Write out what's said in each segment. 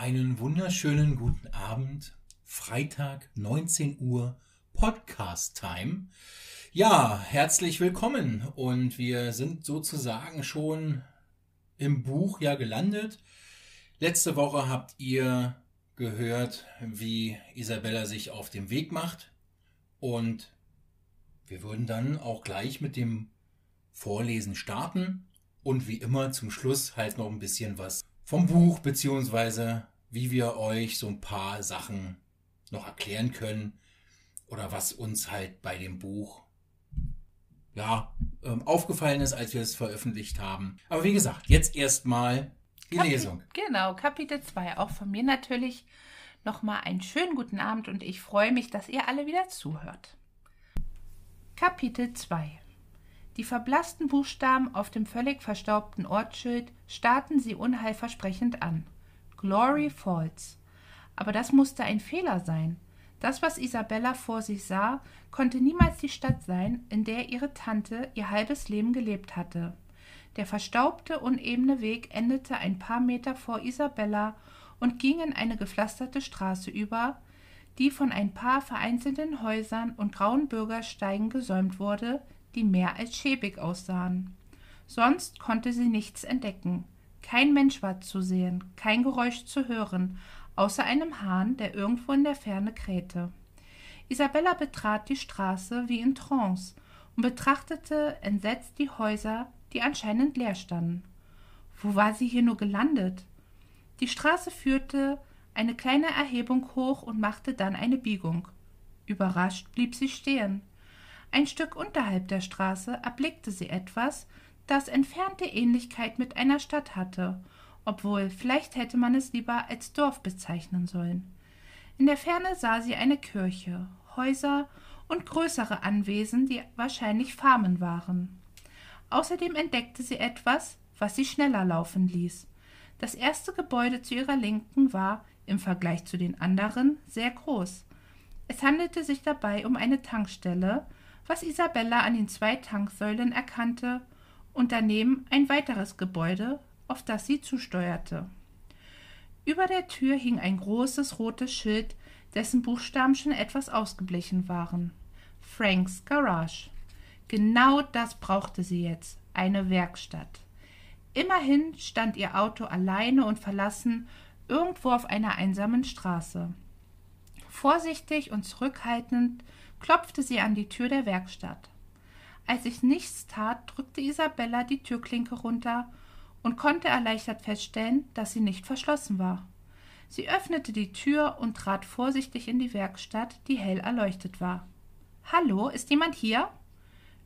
Einen wunderschönen guten Abend. Freitag, 19 Uhr, Podcast Time. Ja, herzlich willkommen. Und wir sind sozusagen schon im Buch ja gelandet. Letzte Woche habt ihr gehört, wie Isabella sich auf den Weg macht. Und wir würden dann auch gleich mit dem Vorlesen starten. Und wie immer zum Schluss halt noch ein bisschen was vom Buch, beziehungsweise wie wir euch so ein paar Sachen noch erklären können oder was uns halt bei dem Buch ja, ähm, aufgefallen ist, als wir es veröffentlicht haben. Aber wie gesagt, jetzt erstmal die Kapi Lesung. Genau, Kapitel 2. Auch von mir natürlich nochmal einen schönen guten Abend und ich freue mich, dass ihr alle wieder zuhört. Kapitel 2 die verblassten Buchstaben auf dem völlig verstaubten Ortsschild starrten sie unheilversprechend an. Glory Falls. Aber das musste ein Fehler sein. Das, was Isabella vor sich sah, konnte niemals die Stadt sein, in der ihre Tante ihr halbes Leben gelebt hatte. Der verstaubte, unebene Weg endete ein paar Meter vor Isabella und ging in eine gepflasterte Straße über, die von ein paar vereinzelten Häusern und grauen Bürgersteigen gesäumt wurde, die mehr als schäbig aussahen. Sonst konnte sie nichts entdecken. Kein Mensch war zu sehen, kein Geräusch zu hören, außer einem Hahn, der irgendwo in der Ferne krähte. Isabella betrat die Straße wie in Trance und betrachtete entsetzt die Häuser, die anscheinend leer standen. Wo war sie hier nur gelandet? Die Straße führte eine kleine Erhebung hoch und machte dann eine Biegung. Überrascht blieb sie stehen. Ein Stück unterhalb der Straße erblickte sie etwas, das entfernte Ähnlichkeit mit einer Stadt hatte, obwohl vielleicht hätte man es lieber als Dorf bezeichnen sollen. In der Ferne sah sie eine Kirche, Häuser und größere Anwesen, die wahrscheinlich Farmen waren. Außerdem entdeckte sie etwas, was sie schneller laufen ließ. Das erste Gebäude zu ihrer Linken war, im Vergleich zu den anderen, sehr groß. Es handelte sich dabei um eine Tankstelle, was Isabella an den zwei Tanksäulen erkannte, und daneben ein weiteres Gebäude, auf das sie zusteuerte. Über der Tür hing ein großes rotes Schild, dessen Buchstaben schon etwas ausgeblichen waren. Franks Garage. Genau das brauchte sie jetzt, eine Werkstatt. Immerhin stand ihr Auto alleine und verlassen irgendwo auf einer einsamen Straße. Vorsichtig und zurückhaltend klopfte sie an die Tür der Werkstatt. Als ich nichts tat, drückte Isabella die Türklinke runter und konnte erleichtert feststellen, dass sie nicht verschlossen war. Sie öffnete die Tür und trat vorsichtig in die Werkstatt, die hell erleuchtet war. Hallo, ist jemand hier?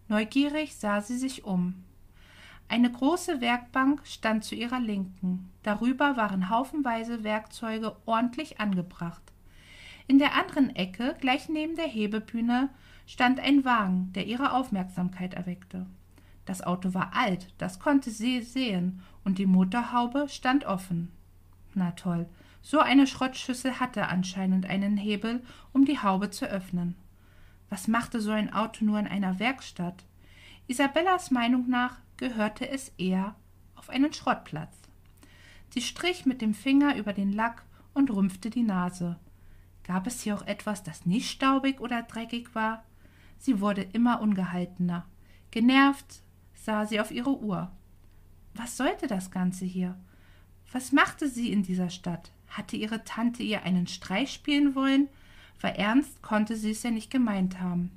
Neugierig sah sie sich um. Eine große Werkbank stand zu ihrer Linken. Darüber waren haufenweise Werkzeuge ordentlich angebracht. In der anderen Ecke, gleich neben der Hebebühne, stand ein Wagen, der ihre Aufmerksamkeit erweckte. Das Auto war alt, das konnte sie sehen, und die Motorhaube stand offen. Na toll, so eine Schrottschüssel hatte anscheinend einen Hebel, um die Haube zu öffnen. Was machte so ein Auto nur in einer Werkstatt? Isabellas Meinung nach gehörte es eher auf einen Schrottplatz. Sie strich mit dem Finger über den Lack und rümpfte die Nase. Gab es hier auch etwas, das nicht staubig oder dreckig war? Sie wurde immer ungehaltener. Genervt sah sie auf ihre Uhr. Was sollte das Ganze hier? Was machte sie in dieser Stadt? Hatte ihre Tante ihr einen Streich spielen wollen? War ernst konnte sie es ja nicht gemeint haben.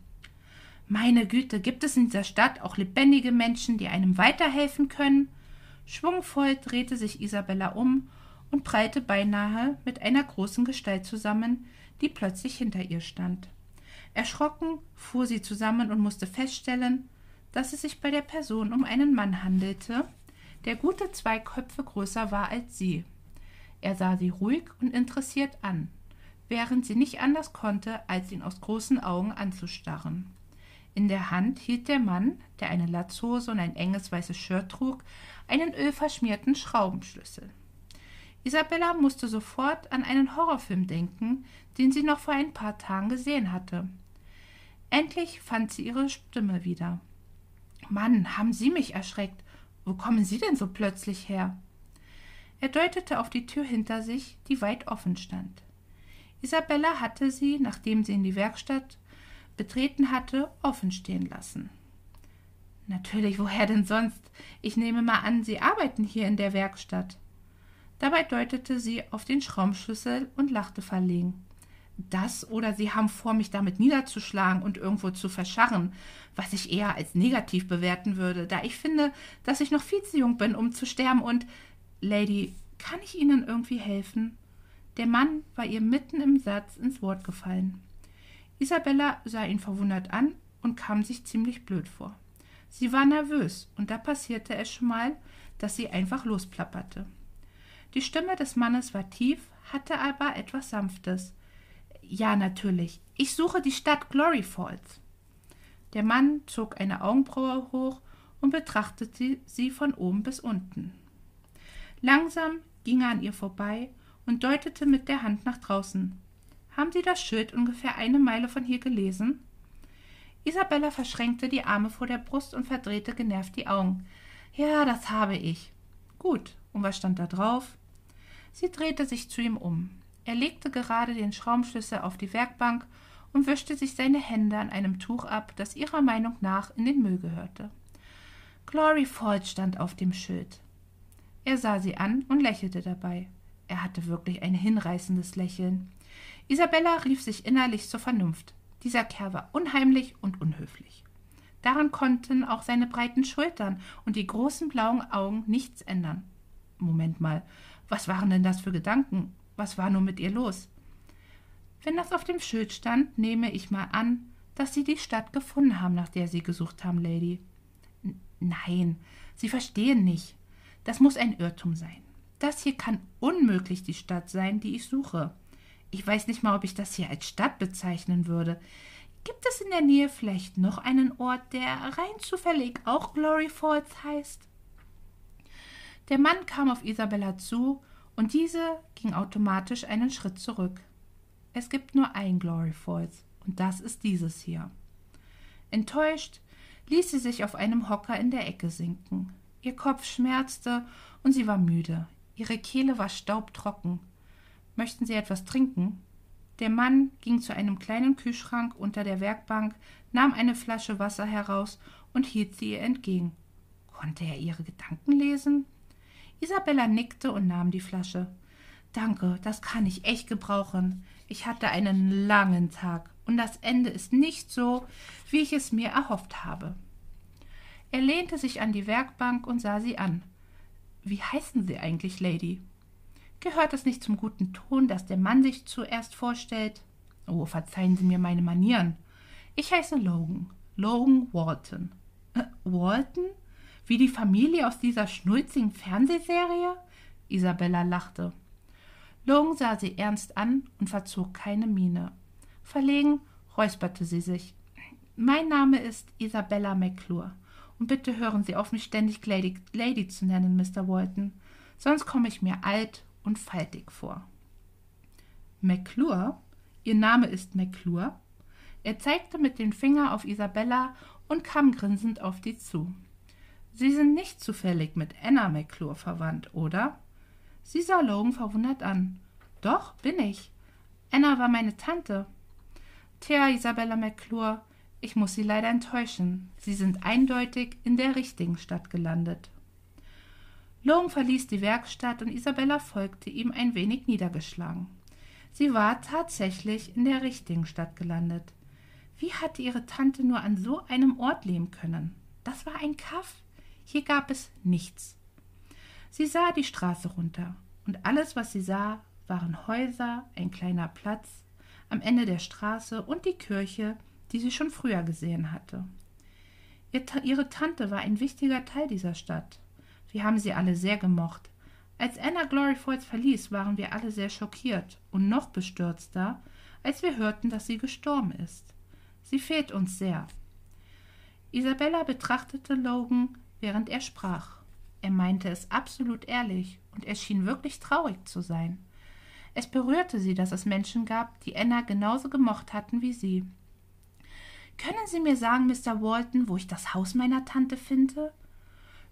Meine Güte, gibt es in dieser Stadt auch lebendige Menschen, die einem weiterhelfen können? Schwungvoll drehte sich Isabella um und prallte beinahe mit einer großen Gestalt zusammen, die plötzlich hinter ihr stand. Erschrocken fuhr sie zusammen und musste feststellen, dass es sich bei der Person um einen Mann handelte, der gute zwei Köpfe größer war als sie. Er sah sie ruhig und interessiert an, während sie nicht anders konnte, als ihn aus großen Augen anzustarren. In der Hand hielt der Mann, der eine Latzhose und ein enges weißes Shirt trug, einen ölverschmierten Schraubenschlüssel. Isabella musste sofort an einen Horrorfilm denken, den sie noch vor ein paar Tagen gesehen hatte. Endlich fand sie ihre Stimme wieder. Mann, haben Sie mich erschreckt. Wo kommen Sie denn so plötzlich her? Er deutete auf die Tür hinter sich, die weit offen stand. Isabella hatte sie, nachdem sie in die Werkstatt betreten hatte, offen stehen lassen. Natürlich, woher denn sonst? Ich nehme mal an, Sie arbeiten hier in der Werkstatt. Dabei deutete sie auf den Schraubenschlüssel und lachte verlegen. Das oder Sie haben vor, mich damit niederzuschlagen und irgendwo zu verscharren, was ich eher als negativ bewerten würde, da ich finde, dass ich noch viel zu jung bin, um zu sterben und Lady, kann ich Ihnen irgendwie helfen? Der Mann war ihr mitten im Satz ins Wort gefallen. Isabella sah ihn verwundert an und kam sich ziemlich blöd vor. Sie war nervös, und da passierte es schon mal, dass sie einfach losplapperte. Die Stimme des Mannes war tief, hatte aber etwas Sanftes. Ja, natürlich. Ich suche die Stadt Glory Falls. Der Mann zog eine Augenbraue hoch und betrachtete sie von oben bis unten. Langsam ging er an ihr vorbei und deutete mit der Hand nach draußen. Haben Sie das Schild ungefähr eine Meile von hier gelesen? Isabella verschränkte die Arme vor der Brust und verdrehte genervt die Augen. Ja, das habe ich. Gut, und was stand da drauf? Sie drehte sich zu ihm um. Er legte gerade den Schraubenschlüssel auf die Werkbank und wischte sich seine Hände an einem Tuch ab, das ihrer Meinung nach in den Müll gehörte. Glory Falls stand auf dem Schild. Er sah sie an und lächelte dabei. Er hatte wirklich ein hinreißendes Lächeln. Isabella rief sich innerlich zur Vernunft. Dieser Kerl war unheimlich und unhöflich. Daran konnten auch seine breiten Schultern und die großen blauen Augen nichts ändern. Moment mal, was waren denn das für Gedanken? Was war nur mit ihr los? Wenn das auf dem Schild stand, nehme ich mal an, dass Sie die Stadt gefunden haben, nach der Sie gesucht haben, Lady. N nein, Sie verstehen nicht. Das muss ein Irrtum sein. Das hier kann unmöglich die Stadt sein, die ich suche. Ich weiß nicht mal, ob ich das hier als Stadt bezeichnen würde. Gibt es in der Nähe vielleicht noch einen Ort, der rein zufällig auch Glory Falls heißt? Der Mann kam auf Isabella zu, und diese ging automatisch einen Schritt zurück. Es gibt nur ein Glory Falls, und das ist dieses hier. Enttäuscht ließ sie sich auf einem Hocker in der Ecke sinken. Ihr Kopf schmerzte und sie war müde. Ihre Kehle war staubtrocken. Möchten Sie etwas trinken? Der Mann ging zu einem kleinen Kühlschrank unter der Werkbank, nahm eine Flasche Wasser heraus und hielt sie ihr entgegen. Konnte er ihre Gedanken lesen? Isabella nickte und nahm die Flasche. Danke, das kann ich echt gebrauchen. Ich hatte einen langen Tag und das Ende ist nicht so, wie ich es mir erhofft habe. Er lehnte sich an die Werkbank und sah sie an. Wie heißen Sie eigentlich, Lady? Gehört es nicht zum guten Ton, dass der Mann sich zuerst vorstellt? Oh, verzeihen Sie mir meine Manieren. Ich heiße Logan. Logan Walton. Äh, Walton? Wie die Familie aus dieser schnulzigen Fernsehserie? Isabella lachte. Logan sah sie ernst an und verzog keine Miene. Verlegen räusperte sie sich. Mein Name ist Isabella McClure. Und bitte hören Sie auf, mich ständig Lady, Lady zu nennen, Mr. Walton. Sonst komme ich mir alt und faltig vor. McClure? Ihr Name ist McClure? Er zeigte mit dem Finger auf Isabella und kam grinsend auf die zu. Sie sind nicht zufällig mit Anna McClure verwandt, oder? Sie sah Logan verwundert an. Doch, bin ich. Anna war meine Tante. Tja, Isabella McClure, ich muss Sie leider enttäuschen. Sie sind eindeutig in der richtigen Stadt gelandet. Logan verließ die Werkstatt und Isabella folgte ihm ein wenig niedergeschlagen. Sie war tatsächlich in der richtigen Stadt gelandet. Wie hatte ihre Tante nur an so einem Ort leben können? Das war ein Kaff. Hier gab es nichts. Sie sah die Straße runter, und alles, was sie sah, waren Häuser, ein kleiner Platz am Ende der Straße und die Kirche, die sie schon früher gesehen hatte. Ihre Tante war ein wichtiger Teil dieser Stadt. Wir haben sie alle sehr gemocht. Als Anna Glory Falls verließ, waren wir alle sehr schockiert und noch bestürzter, als wir hörten, dass sie gestorben ist. Sie fehlt uns sehr. Isabella betrachtete Logan, während er sprach. Er meinte es absolut ehrlich und er schien wirklich traurig zu sein. Es berührte sie, dass es Menschen gab, die Anna genauso gemocht hatten wie sie. Können Sie mir sagen, Mr. Walton, wo ich das Haus meiner Tante finde?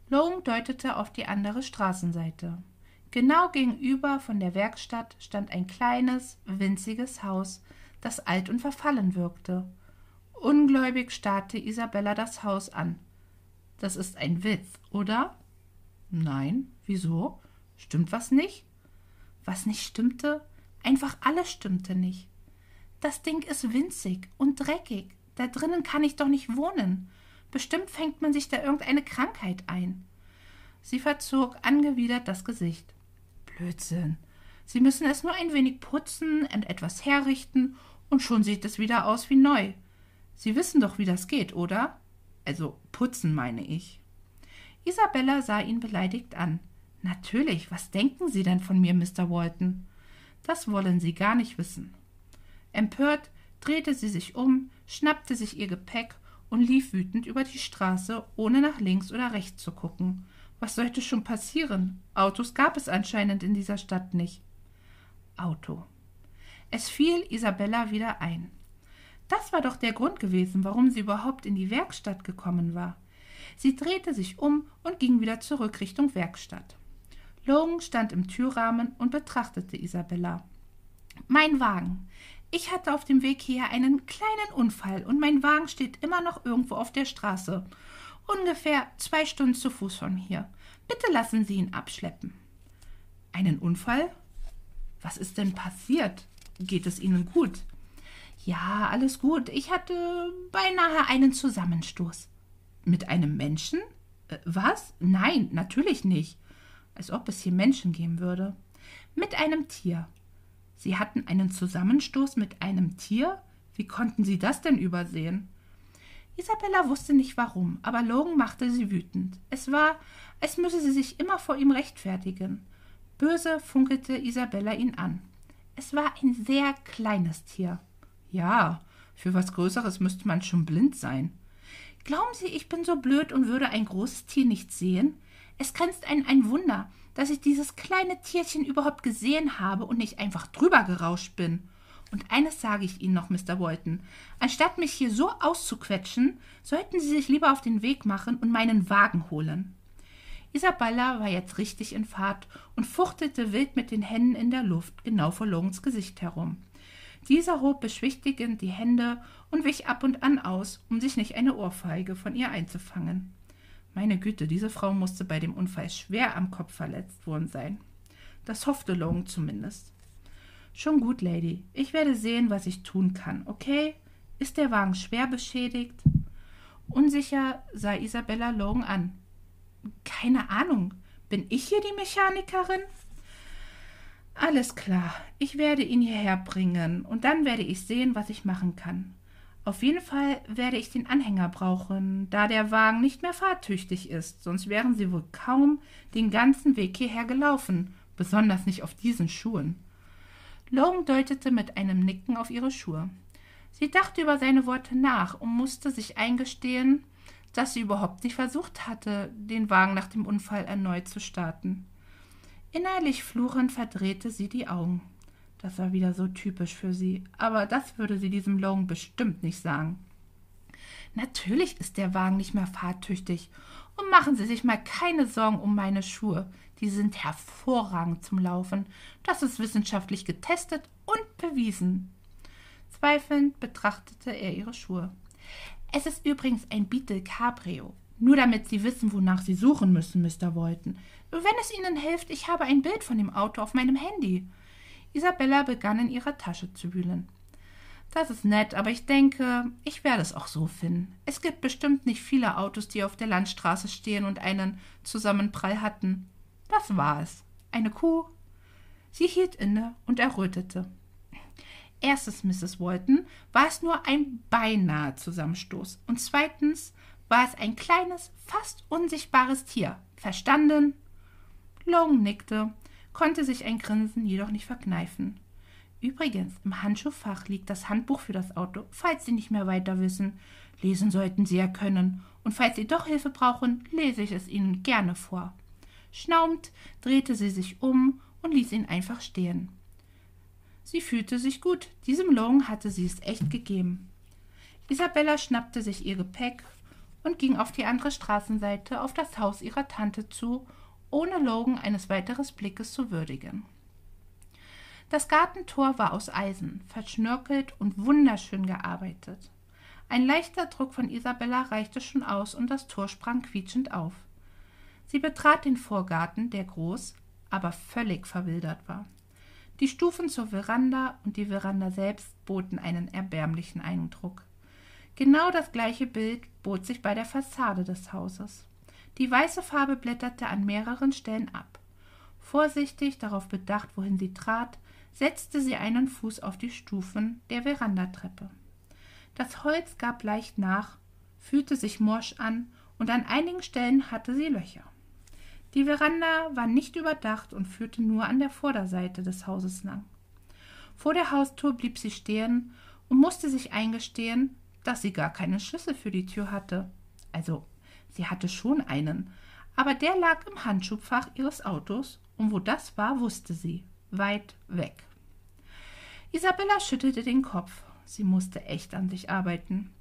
Logan deutete auf die andere Straßenseite. Genau gegenüber von der Werkstatt stand ein kleines, winziges Haus, das alt und verfallen wirkte. Ungläubig starrte Isabella das Haus an. Das ist ein Witz, oder? Nein, wieso? Stimmt was nicht? Was nicht stimmte? Einfach alles stimmte nicht. Das Ding ist winzig und dreckig. Da drinnen kann ich doch nicht wohnen. Bestimmt fängt man sich da irgendeine Krankheit ein. Sie verzog angewidert das Gesicht. Blödsinn. Sie müssen es nur ein wenig putzen und etwas herrichten, und schon sieht es wieder aus wie neu. Sie wissen doch, wie das geht, oder? Also putzen, meine ich. Isabella sah ihn beleidigt an. Natürlich, was denken Sie denn von mir, Mr. Walton? Das wollen Sie gar nicht wissen. Empört drehte sie sich um, schnappte sich ihr Gepäck und lief wütend über die Straße, ohne nach links oder rechts zu gucken. Was sollte schon passieren? Autos gab es anscheinend in dieser Stadt nicht. Auto. Es fiel Isabella wieder ein. Das war doch der Grund gewesen, warum sie überhaupt in die Werkstatt gekommen war. Sie drehte sich um und ging wieder zurück Richtung Werkstatt. Logan stand im Türrahmen und betrachtete Isabella. Mein Wagen. Ich hatte auf dem Weg hier einen kleinen Unfall und mein Wagen steht immer noch irgendwo auf der Straße. Ungefähr zwei Stunden zu Fuß von hier. Bitte lassen Sie ihn abschleppen. Einen Unfall? Was ist denn passiert? Geht es Ihnen gut? Ja, alles gut. Ich hatte beinahe einen Zusammenstoß. Mit einem Menschen? Äh, was? Nein, natürlich nicht. Als ob es hier Menschen geben würde. Mit einem Tier. Sie hatten einen Zusammenstoß mit einem Tier? Wie konnten Sie das denn übersehen? Isabella wusste nicht warum, aber Logan machte sie wütend. Es war, als müsse sie sich immer vor ihm rechtfertigen. Böse funkelte Isabella ihn an. Es war ein sehr kleines Tier. Ja, für was Größeres müsste man schon blind sein. Glauben Sie, ich bin so blöd und würde ein großes Tier nicht sehen? Es grenzt ein, ein Wunder, dass ich dieses kleine Tierchen überhaupt gesehen habe und nicht einfach drüber gerauscht bin. Und eines sage ich Ihnen noch, Mr. Walton. Anstatt mich hier so auszuquetschen, sollten Sie sich lieber auf den Weg machen und meinen Wagen holen. Isabella war jetzt richtig in Fahrt und fuchtelte wild mit den Händen in der Luft genau vor Logans Gesicht herum. Dieser hob beschwichtigend die Hände und wich ab und an aus, um sich nicht eine Ohrfeige von ihr einzufangen. Meine Güte, diese Frau musste bei dem Unfall schwer am Kopf verletzt worden sein. Das hoffte Logan zumindest. Schon gut, Lady. Ich werde sehen, was ich tun kann, okay? Ist der Wagen schwer beschädigt? Unsicher sah Isabella Logan an. Keine Ahnung. Bin ich hier die Mechanikerin? Alles klar. Ich werde ihn hierher bringen und dann werde ich sehen, was ich machen kann. Auf jeden Fall werde ich den Anhänger brauchen, da der Wagen nicht mehr fahrtüchtig ist, sonst wären sie wohl kaum den ganzen Weg hierher gelaufen, besonders nicht auf diesen Schuhen. Logan deutete mit einem Nicken auf ihre Schuhe. Sie dachte über seine Worte nach und musste sich eingestehen, dass sie überhaupt nicht versucht hatte, den Wagen nach dem Unfall erneut zu starten. Innerlich fluchend verdrehte sie die Augen. Das war wieder so typisch für sie, aber das würde sie diesem Logan bestimmt nicht sagen. Natürlich ist der Wagen nicht mehr fahrtüchtig. Und machen Sie sich mal keine Sorgen um meine Schuhe. Die sind hervorragend zum Laufen. Das ist wissenschaftlich getestet und bewiesen. Zweifelnd betrachtete er ihre Schuhe. Es ist übrigens ein Beetle Cabrio. Nur damit Sie wissen, wonach Sie suchen müssen, Mr. Walton. Wenn es Ihnen hilft, ich habe ein Bild von dem Auto auf meinem Handy. Isabella begann in ihrer Tasche zu wühlen. Das ist nett, aber ich denke, ich werde es auch so finden. Es gibt bestimmt nicht viele Autos, die auf der Landstraße stehen und einen Zusammenprall hatten. Was war es? Eine Kuh? Sie hielt inne und errötete. Erstens, Mrs. Walton, war es nur ein beinahe Zusammenstoß. Und zweitens war es ein kleines, fast unsichtbares Tier. Verstanden? Long nickte, konnte sich ein Grinsen jedoch nicht verkneifen. Übrigens, im Handschuhfach liegt das Handbuch für das Auto, falls Sie nicht mehr weiter wissen. Lesen sollten Sie ja können. Und falls Sie doch Hilfe brauchen, lese ich es Ihnen gerne vor. Schnaubend drehte sie sich um und ließ ihn einfach stehen. Sie fühlte sich gut. Diesem Long hatte sie es echt gegeben. Isabella schnappte sich ihr Gepäck und ging auf die andere Straßenseite auf das Haus ihrer Tante zu, ohne Logan eines weiteren Blickes zu würdigen. Das Gartentor war aus Eisen, verschnörkelt und wunderschön gearbeitet. Ein leichter Druck von Isabella reichte schon aus und das Tor sprang quietschend auf. Sie betrat den Vorgarten, der groß, aber völlig verwildert war. Die Stufen zur Veranda und die Veranda selbst boten einen erbärmlichen Eindruck. Genau das gleiche Bild bot sich bei der Fassade des Hauses. Die weiße Farbe blätterte an mehreren Stellen ab. Vorsichtig darauf bedacht, wohin sie trat, setzte sie einen Fuß auf die Stufen der Verandatreppe. Das Holz gab leicht nach, fühlte sich morsch an und an einigen Stellen hatte sie Löcher. Die Veranda war nicht überdacht und führte nur an der Vorderseite des Hauses lang. Vor der Haustür blieb sie stehen und musste sich eingestehen, dass sie gar keinen Schlüssel für die Tür hatte. Also, sie hatte schon einen, aber der lag im Handschubfach ihres Autos, und wo das war, wusste sie. Weit weg. Isabella schüttelte den Kopf. Sie musste echt an sich arbeiten.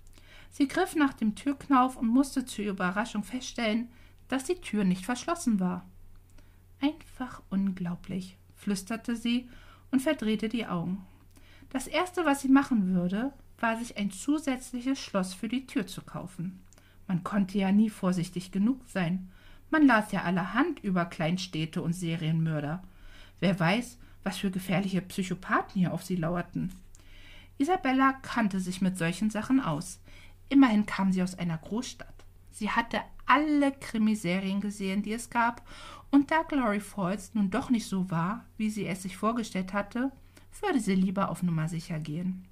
Sie griff nach dem Türknauf und musste zur Überraschung feststellen, dass die Tür nicht verschlossen war. Einfach unglaublich, flüsterte sie und verdrehte die Augen. Das erste, was sie machen würde, war sich ein zusätzliches Schloss für die Tür zu kaufen. Man konnte ja nie vorsichtig genug sein. Man las ja allerhand über Kleinstädte und Serienmörder. Wer weiß, was für gefährliche Psychopathen hier auf sie lauerten. Isabella kannte sich mit solchen Sachen aus. Immerhin kam sie aus einer Großstadt. Sie hatte alle Krimiserien gesehen, die es gab, und da Glory Falls nun doch nicht so war, wie sie es sich vorgestellt hatte, würde sie lieber auf Nummer sicher gehen.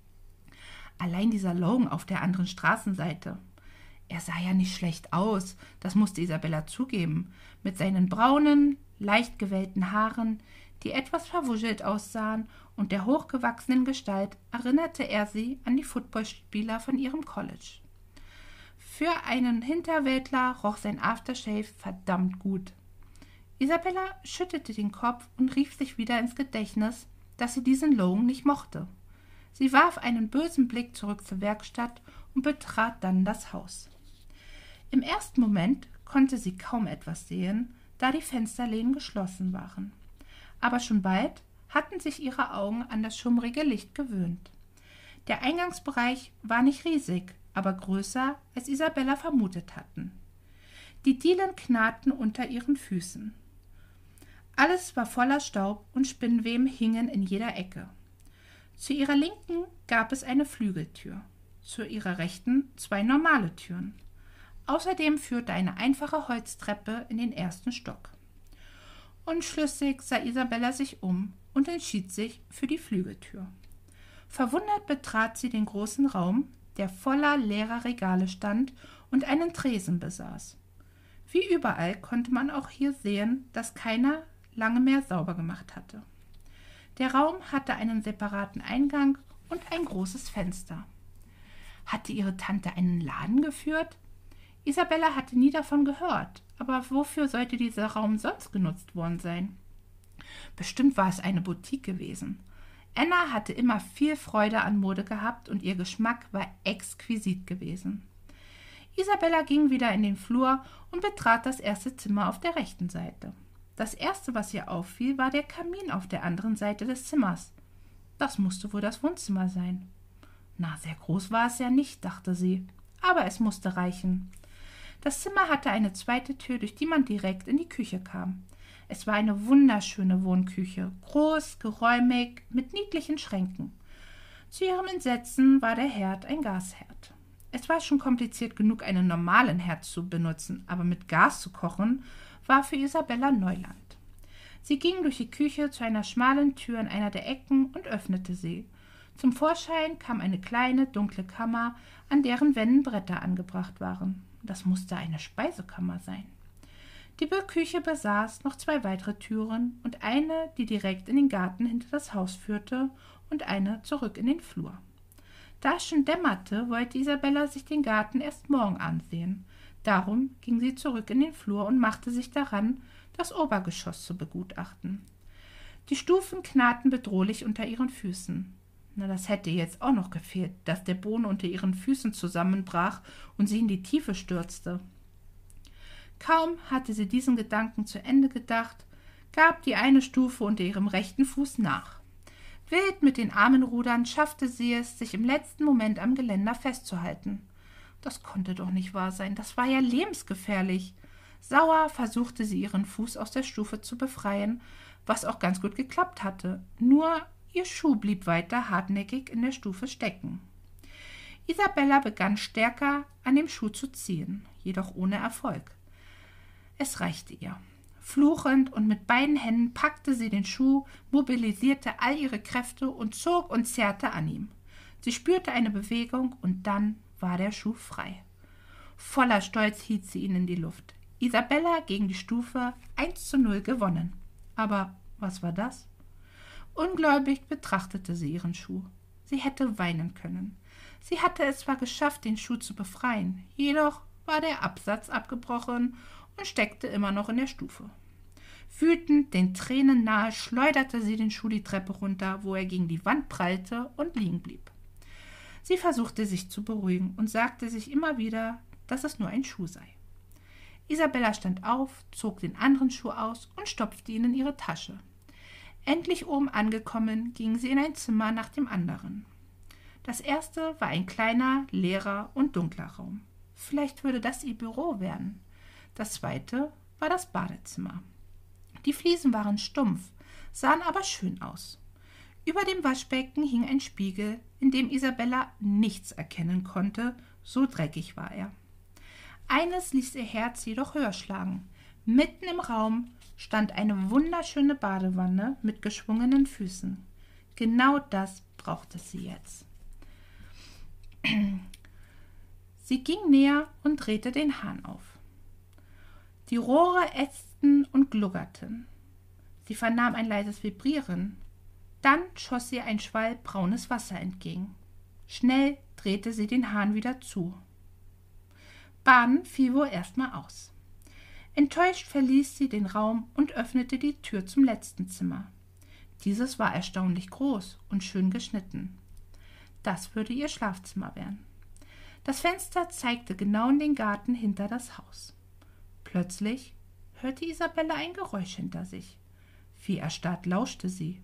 Allein dieser Logan auf der anderen Straßenseite. Er sah ja nicht schlecht aus, das musste Isabella zugeben, mit seinen braunen, leicht gewellten Haaren, die etwas verwuschelt aussahen, und der hochgewachsenen Gestalt erinnerte er sie an die Footballspieler von ihrem College. Für einen Hinterwäldler roch sein Aftershave verdammt gut. Isabella schüttelte den Kopf und rief sich wieder ins Gedächtnis, dass sie diesen Logan nicht mochte. Sie warf einen bösen Blick zurück zur Werkstatt und betrat dann das Haus. Im ersten Moment konnte sie kaum etwas sehen, da die Fensterläden geschlossen waren. Aber schon bald hatten sich ihre Augen an das schummrige Licht gewöhnt. Der Eingangsbereich war nicht riesig, aber größer, als Isabella vermutet hatten. Die Dielen knarrten unter ihren Füßen. Alles war voller Staub und Spinnweben hingen in jeder Ecke. Zu ihrer Linken gab es eine Flügeltür, zu ihrer Rechten zwei normale Türen. Außerdem führte eine einfache Holztreppe in den ersten Stock. Unschlüssig sah Isabella sich um und entschied sich für die Flügeltür. Verwundert betrat sie den großen Raum, der voller leerer Regale stand und einen Tresen besaß. Wie überall konnte man auch hier sehen, dass keiner lange mehr sauber gemacht hatte. Der Raum hatte einen separaten Eingang und ein großes Fenster. Hatte ihre Tante einen Laden geführt? Isabella hatte nie davon gehört, aber wofür sollte dieser Raum sonst genutzt worden sein? Bestimmt war es eine Boutique gewesen. Anna hatte immer viel Freude an Mode gehabt und ihr Geschmack war exquisit gewesen. Isabella ging wieder in den Flur und betrat das erste Zimmer auf der rechten Seite. Das erste, was ihr auffiel, war der Kamin auf der anderen Seite des Zimmers. Das musste wohl das Wohnzimmer sein. Na, sehr groß war es ja nicht, dachte sie, aber es musste reichen. Das Zimmer hatte eine zweite Tür, durch die man direkt in die Küche kam. Es war eine wunderschöne Wohnküche, groß, geräumig, mit niedlichen Schränken. Zu ihrem Entsetzen war der Herd ein Gasherd. Es war schon kompliziert genug, einen normalen Herd zu benutzen, aber mit Gas zu kochen war für Isabella Neuland. Sie ging durch die Küche zu einer schmalen Tür in einer der Ecken und öffnete sie. Zum Vorschein kam eine kleine, dunkle Kammer, an deren Wänden Bretter angebracht waren. Das musste eine Speisekammer sein. Die Küche besaß noch zwei weitere Türen und eine, die direkt in den Garten hinter das Haus führte, und eine zurück in den Flur. Da es schon dämmerte, wollte Isabella sich den Garten erst morgen ansehen. Darum ging sie zurück in den Flur und machte sich daran, das Obergeschoss zu begutachten. Die Stufen knarrten bedrohlich unter ihren Füßen. Na, das hätte jetzt auch noch gefehlt, dass der Boden unter ihren Füßen zusammenbrach und sie in die Tiefe stürzte. Kaum hatte sie diesen Gedanken zu Ende gedacht, gab die eine Stufe unter ihrem rechten Fuß nach. Wild mit den Armen rudern schaffte sie es, sich im letzten Moment am Geländer festzuhalten. Das konnte doch nicht wahr sein, das war ja lebensgefährlich. Sauer versuchte sie ihren Fuß aus der Stufe zu befreien, was auch ganz gut geklappt hatte. Nur ihr Schuh blieb weiter hartnäckig in der Stufe stecken. Isabella begann stärker an dem Schuh zu ziehen, jedoch ohne Erfolg. Es reichte ihr. Fluchend und mit beiden Händen packte sie den Schuh, mobilisierte all ihre Kräfte und zog und zerrte an ihm. Sie spürte eine Bewegung und dann war der Schuh frei. Voller Stolz hielt sie ihn in die Luft. Isabella gegen die Stufe 1 zu 0 gewonnen. Aber was war das? Ungläubig betrachtete sie ihren Schuh. Sie hätte weinen können. Sie hatte es zwar geschafft, den Schuh zu befreien, jedoch war der Absatz abgebrochen und steckte immer noch in der Stufe. Wütend, den Tränen nahe, schleuderte sie den Schuh die Treppe runter, wo er gegen die Wand prallte und liegen blieb. Sie versuchte sich zu beruhigen und sagte sich immer wieder, dass es nur ein Schuh sei. Isabella stand auf, zog den anderen Schuh aus und stopfte ihn in ihre Tasche. Endlich oben angekommen, ging sie in ein Zimmer nach dem anderen. Das erste war ein kleiner, leerer und dunkler Raum. Vielleicht würde das ihr Büro werden. Das zweite war das Badezimmer. Die Fliesen waren stumpf, sahen aber schön aus. Über dem Waschbecken hing ein Spiegel, in dem Isabella nichts erkennen konnte, so dreckig war er. Eines ließ ihr Herz jedoch höher schlagen. Mitten im Raum stand eine wunderschöne Badewanne mit geschwungenen Füßen. Genau das brauchte sie jetzt. Sie ging näher und drehte den Hahn auf. Die Rohre ätzten und gluggerten. Sie vernahm ein leises Vibrieren. Dann schoss ihr ein Schwall braunes Wasser entgegen. Schnell drehte sie den Hahn wieder zu. Baden fiel wohl erstmal aus. Enttäuscht verließ sie den Raum und öffnete die Tür zum letzten Zimmer. Dieses war erstaunlich groß und schön geschnitten. Das würde ihr Schlafzimmer werden. Das Fenster zeigte genau in den Garten hinter das Haus. Plötzlich hörte Isabella ein Geräusch hinter sich. Wie erstarrt lauschte sie.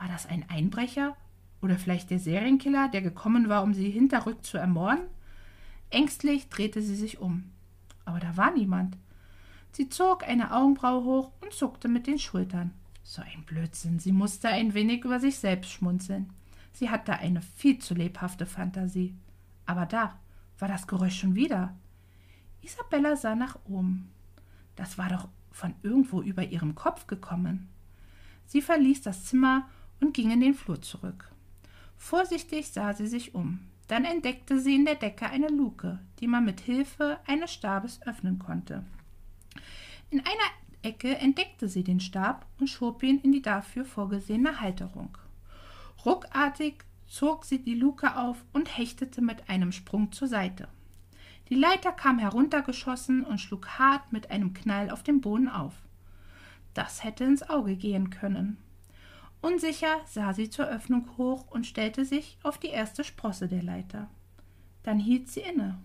War das ein Einbrecher oder vielleicht der Serienkiller, der gekommen war, um sie hinterrück zu ermorden? Ängstlich drehte sie sich um. Aber da war niemand. Sie zog eine Augenbraue hoch und zuckte mit den Schultern. So ein Blödsinn. Sie musste ein wenig über sich selbst schmunzeln. Sie hatte eine viel zu lebhafte Fantasie. Aber da war das Geräusch schon wieder. Isabella sah nach oben. Das war doch von irgendwo über ihrem Kopf gekommen. Sie verließ das Zimmer und ging in den Flur zurück. Vorsichtig sah sie sich um. Dann entdeckte sie in der Decke eine Luke, die man mit Hilfe eines Stabes öffnen konnte. In einer Ecke entdeckte sie den Stab und schob ihn in die dafür vorgesehene Halterung. Ruckartig zog sie die Luke auf und hechtete mit einem Sprung zur Seite. Die Leiter kam heruntergeschossen und schlug hart mit einem Knall auf dem Boden auf. Das hätte ins Auge gehen können. Unsicher sah sie zur Öffnung hoch und stellte sich auf die erste Sprosse der Leiter. Dann hielt sie inne.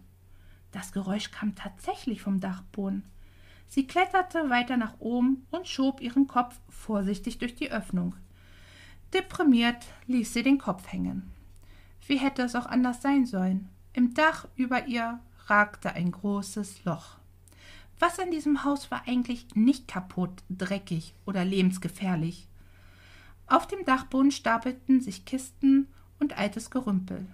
Das Geräusch kam tatsächlich vom Dachboden. Sie kletterte weiter nach oben und schob ihren Kopf vorsichtig durch die Öffnung. Deprimiert ließ sie den Kopf hängen. Wie hätte es auch anders sein sollen? Im Dach über ihr ragte ein großes Loch. Was an diesem Haus war eigentlich nicht kaputt, dreckig oder lebensgefährlich? Auf dem Dachboden stapelten sich Kisten und altes Gerümpel.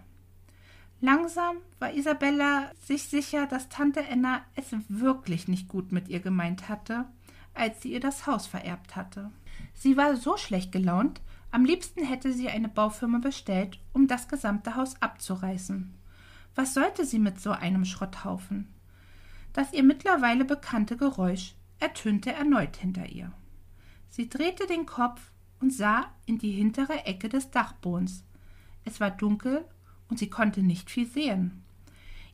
Langsam war Isabella sich sicher, dass Tante Enna es wirklich nicht gut mit ihr gemeint hatte, als sie ihr das Haus vererbt hatte. Sie war so schlecht gelaunt, am liebsten hätte sie eine Baufirma bestellt, um das gesamte Haus abzureißen. Was sollte sie mit so einem Schrotthaufen? Das ihr mittlerweile bekannte Geräusch ertönte erneut hinter ihr. Sie drehte den Kopf und sah in die hintere Ecke des Dachbodens. Es war dunkel und sie konnte nicht viel sehen.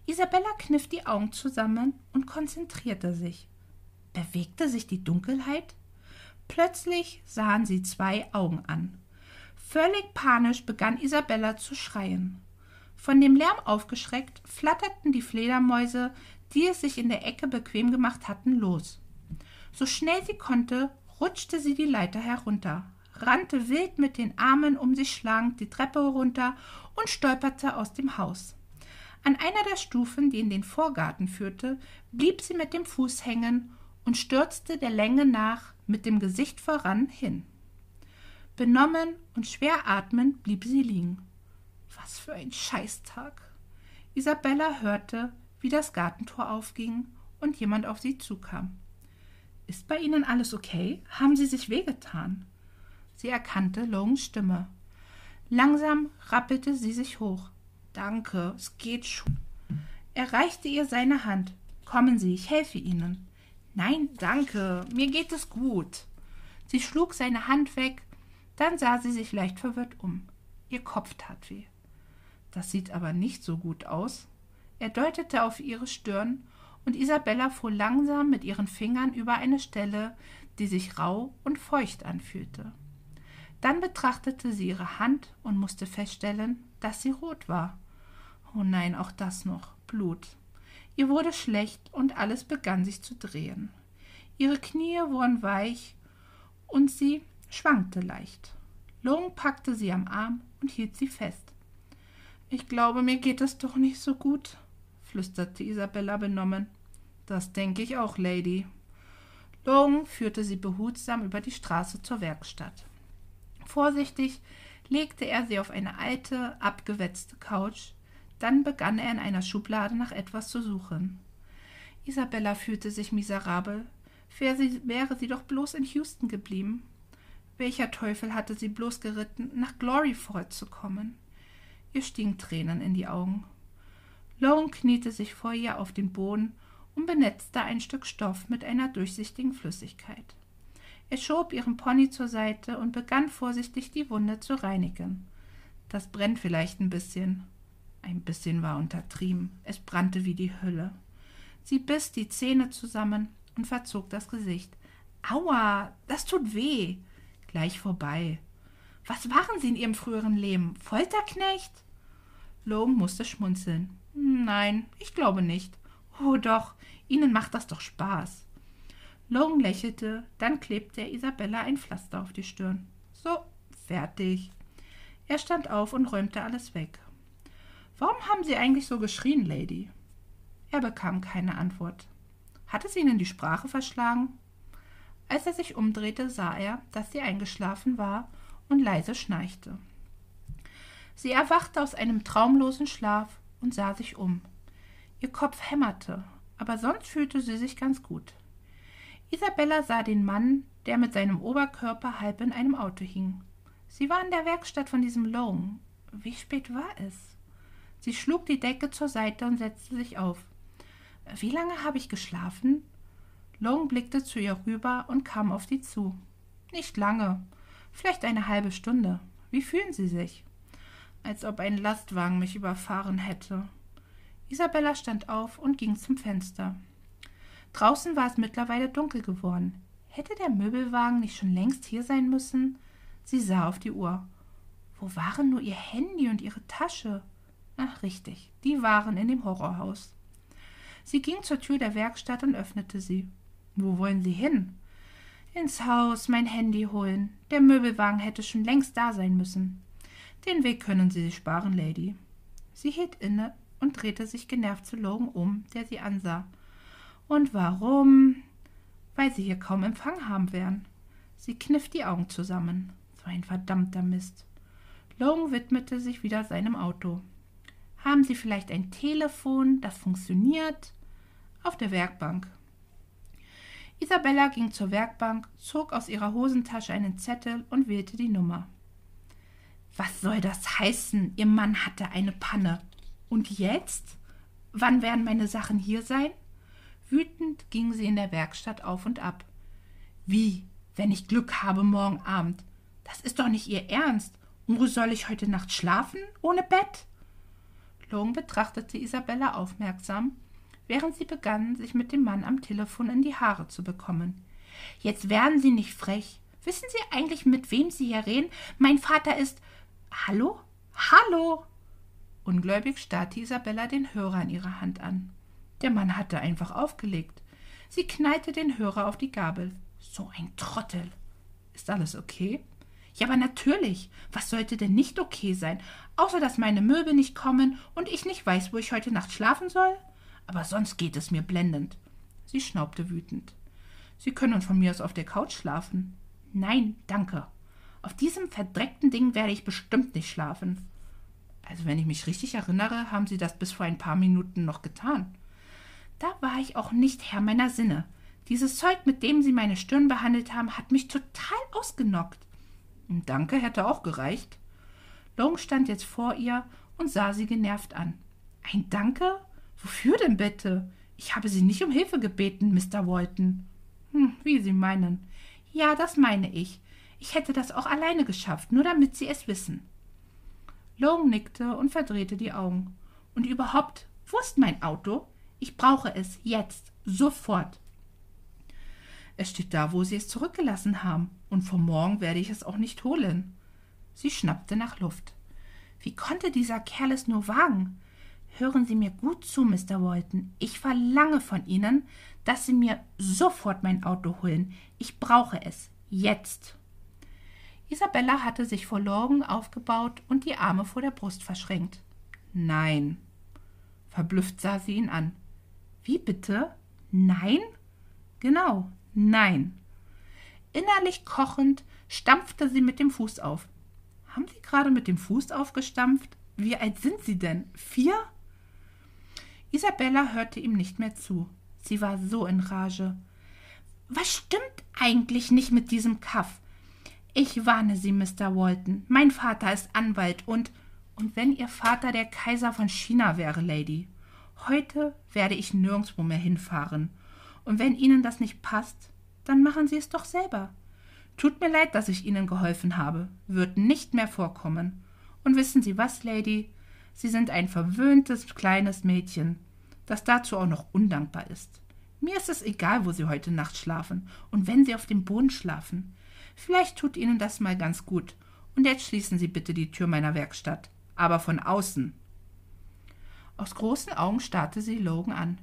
Isabella kniff die Augen zusammen und konzentrierte sich. Bewegte sich die Dunkelheit? Plötzlich sahen sie zwei Augen an. Völlig panisch begann Isabella zu schreien. Von dem Lärm aufgeschreckt, flatterten die Fledermäuse, die es sich in der Ecke bequem gemacht hatten, los. So schnell sie konnte, rutschte sie die Leiter herunter, rannte wild mit den Armen um sich schlagend die Treppe herunter und stolperte aus dem Haus. An einer der Stufen, die in den Vorgarten führte, blieb sie mit dem Fuß hängen und stürzte der Länge nach mit dem Gesicht voran hin. Benommen und schwer atmend blieb sie liegen. Was für ein Scheißtag. Isabella hörte, wie das Gartentor aufging und jemand auf sie zukam. Ist bei Ihnen alles okay? Haben Sie sich wehgetan? Sie erkannte Longs Stimme. Langsam rappelte sie sich hoch. Danke, es geht schon. Er reichte ihr seine Hand. Kommen Sie, ich helfe Ihnen. Nein, danke, mir geht es gut. Sie schlug seine Hand weg, dann sah sie sich leicht verwirrt um. Ihr Kopf tat weh. Das sieht aber nicht so gut aus. Er deutete auf ihre Stirn, und Isabella fuhr langsam mit ihren Fingern über eine Stelle, die sich rau und feucht anfühlte. Dann betrachtete sie ihre Hand und musste feststellen, dass sie rot war. Oh nein, auch das noch. Blut. Ihr wurde schlecht und alles begann sich zu drehen. Ihre Knie wurden weich und sie schwankte leicht. Long packte sie am Arm und hielt sie fest. Ich glaube, mir geht es doch nicht so gut, flüsterte Isabella benommen. Das denke ich auch, Lady. Long führte sie behutsam über die Straße zur Werkstatt. Vorsichtig legte er sie auf eine alte, abgewetzte Couch, dann begann er in einer Schublade nach etwas zu suchen. Isabella fühlte sich miserabel. Wäre sie, wäre sie doch bloß in Houston geblieben. Welcher Teufel hatte sie bloß geritten, nach Gloryford zu kommen? Ihr stiegen Tränen in die Augen. Lone kniete sich vor ihr auf den Boden und benetzte ein Stück Stoff mit einer durchsichtigen Flüssigkeit. Er schob ihren Pony zur Seite und begann vorsichtig die Wunde zu reinigen. Das brennt vielleicht ein bisschen. Ein bisschen war untertrieben. Es brannte wie die Hölle. Sie biss die Zähne zusammen und verzog das Gesicht. Aua, das tut weh. Gleich vorbei. Was waren Sie in Ihrem früheren Leben? Folterknecht? Logan musste schmunzeln. Nein, ich glaube nicht. Oh doch, Ihnen macht das doch Spaß. Logan lächelte, dann klebte er Isabella ein Pflaster auf die Stirn. So, fertig. Er stand auf und räumte alles weg. Warum haben Sie eigentlich so geschrien, Lady? Er bekam keine Antwort. Hat es Ihnen die Sprache verschlagen? Als er sich umdrehte, sah er, dass sie eingeschlafen war und leise schnarchte. Sie erwachte aus einem traumlosen Schlaf und sah sich um. Ihr Kopf hämmerte, aber sonst fühlte sie sich ganz gut. Isabella sah den Mann, der mit seinem Oberkörper halb in einem Auto hing. Sie war in der Werkstatt von diesem Long. Wie spät war es? Sie schlug die Decke zur Seite und setzte sich auf. Wie lange habe ich geschlafen? Long blickte zu ihr rüber und kam auf sie zu. Nicht lange. Vielleicht eine halbe Stunde. Wie fühlen Sie sich? Als ob ein Lastwagen mich überfahren hätte. Isabella stand auf und ging zum Fenster. Draußen war es mittlerweile dunkel geworden. Hätte der Möbelwagen nicht schon längst hier sein müssen? Sie sah auf die Uhr. Wo waren nur ihr Handy und ihre Tasche? Ach, richtig, die waren in dem Horrorhaus. Sie ging zur Tür der Werkstatt und öffnete sie. Wo wollen Sie hin? Ins Haus, mein Handy holen. Der Möbelwagen hätte schon längst da sein müssen. Den Weg können Sie sich sparen, Lady. Sie hielt inne und drehte sich genervt zu Logan um, der sie ansah. Und warum? Weil sie hier kaum Empfang haben werden. Sie kniff die Augen zusammen. So ein verdammter Mist. Logan widmete sich wieder seinem Auto. Haben Sie vielleicht ein Telefon, das funktioniert? Auf der Werkbank. Isabella ging zur Werkbank, zog aus ihrer Hosentasche einen Zettel und wählte die Nummer. Was soll das heißen? Ihr Mann hatte eine Panne. Und jetzt? Wann werden meine Sachen hier sein? Wütend ging sie in der Werkstatt auf und ab. Wie, wenn ich Glück habe morgen Abend? Das ist doch nicht Ihr Ernst. Und wo soll ich heute Nacht schlafen? Ohne Bett? Long betrachtete Isabella aufmerksam, während sie begann, sich mit dem Mann am Telefon in die Haare zu bekommen. Jetzt werden Sie nicht frech. Wissen Sie eigentlich, mit wem Sie hier reden? Mein Vater ist. Hallo? Hallo? Ungläubig starrte Isabella den Hörer in ihrer Hand an. Der Mann hatte einfach aufgelegt. Sie knallte den Hörer auf die Gabel. So ein Trottel. Ist alles okay? Ja, aber natürlich. Was sollte denn nicht okay sein? Außer dass meine Möbel nicht kommen und ich nicht weiß, wo ich heute Nacht schlafen soll? Aber sonst geht es mir blendend. Sie schnaubte wütend. Sie können von mir aus auf der Couch schlafen. Nein, danke. Auf diesem verdreckten Ding werde ich bestimmt nicht schlafen. Also wenn ich mich richtig erinnere, haben Sie das bis vor ein paar Minuten noch getan. Da war ich auch nicht Herr meiner Sinne. Dieses Zeug, mit dem Sie meine Stirn behandelt haben, hat mich total ausgenockt. Danke hätte auch gereicht. Long stand jetzt vor ihr und sah sie genervt an. Ein Danke? Wofür denn bitte? Ich habe Sie nicht um Hilfe gebeten, Mr. Walton. Hm, wie Sie meinen. Ja, das meine ich. Ich hätte das auch alleine geschafft, nur damit Sie es wissen. Long nickte und verdrehte die Augen. Und überhaupt, wo ist mein Auto? Ich brauche es jetzt, sofort. Es steht da, wo Sie es zurückgelassen haben, und vor morgen werde ich es auch nicht holen. Sie schnappte nach Luft. Wie konnte dieser Kerl es nur wagen? Hören Sie mir gut zu, Mr. Walton. Ich verlange von Ihnen, dass Sie mir sofort mein Auto holen. Ich brauche es. Jetzt. Isabella hatte sich vor Lorgen aufgebaut und die Arme vor der Brust verschränkt. Nein. Verblüfft sah sie ihn an. Wie bitte? Nein? Genau, nein. Innerlich kochend stampfte sie mit dem Fuß auf. Haben Sie gerade mit dem Fuß aufgestampft? Wie alt sind Sie denn? Vier? Isabella hörte ihm nicht mehr zu. Sie war so in Rage. Was stimmt eigentlich nicht mit diesem Kaff? Ich warne Sie, Mr. Walton. Mein Vater ist Anwalt und und wenn Ihr Vater der Kaiser von China wäre, Lady. Heute werde ich nirgendwo mehr hinfahren. Und wenn Ihnen das nicht passt, dann machen Sie es doch selber. Tut mir leid, dass ich Ihnen geholfen habe. Wird nicht mehr vorkommen. Und wissen Sie was, Lady? Sie sind ein verwöhntes kleines Mädchen, das dazu auch noch undankbar ist. Mir ist es egal, wo Sie heute Nacht schlafen und wenn Sie auf dem Boden schlafen. Vielleicht tut Ihnen das mal ganz gut. Und jetzt schließen Sie bitte die Tür meiner Werkstatt. Aber von außen. Aus großen Augen starrte sie Logan an.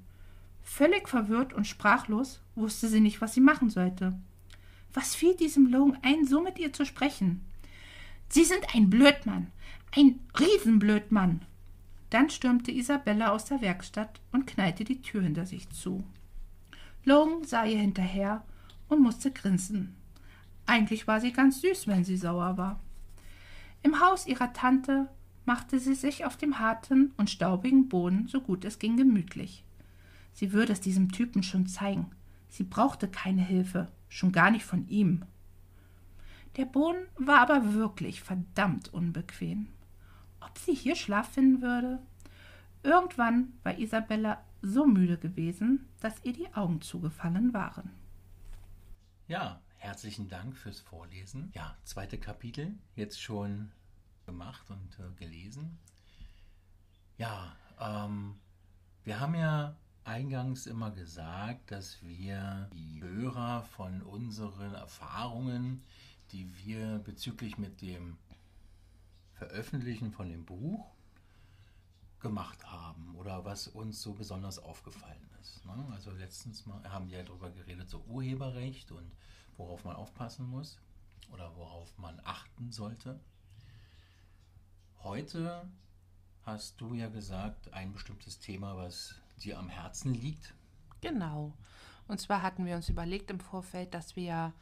Völlig verwirrt und sprachlos wusste sie nicht, was sie machen sollte. Was fiel diesem Logan ein, so mit ihr zu sprechen? Sie sind ein Blödmann, ein Riesenblödmann. Dann stürmte Isabella aus der Werkstatt und knallte die Tür hinter sich zu. Logan sah ihr hinterher und musste grinsen. Eigentlich war sie ganz süß, wenn sie sauer war. Im Haus ihrer Tante machte sie sich auf dem harten und staubigen Boden so gut es ging gemütlich. Sie würde es diesem Typen schon zeigen. Sie brauchte keine Hilfe, schon gar nicht von ihm. Der Boden war aber wirklich verdammt unbequem. Ob sie hier Schlaf finden würde? Irgendwann war Isabella so müde gewesen, dass ihr die Augen zugefallen waren. Ja, herzlichen Dank fürs Vorlesen. Ja, zweite Kapitel, jetzt schon gemacht und äh, gelesen. Ja, ähm, wir haben ja eingangs immer gesagt, dass wir die Hörer von unseren Erfahrungen, die wir bezüglich mit dem Veröffentlichen von dem Buch gemacht haben oder was uns so besonders aufgefallen ist. Ne? Also letztens mal haben wir ja darüber geredet, so Urheberrecht und worauf man aufpassen muss oder worauf man achten sollte. Heute hast du ja gesagt, ein bestimmtes Thema, was dir am Herzen liegt. Genau. Und zwar hatten wir uns überlegt im Vorfeld, dass wir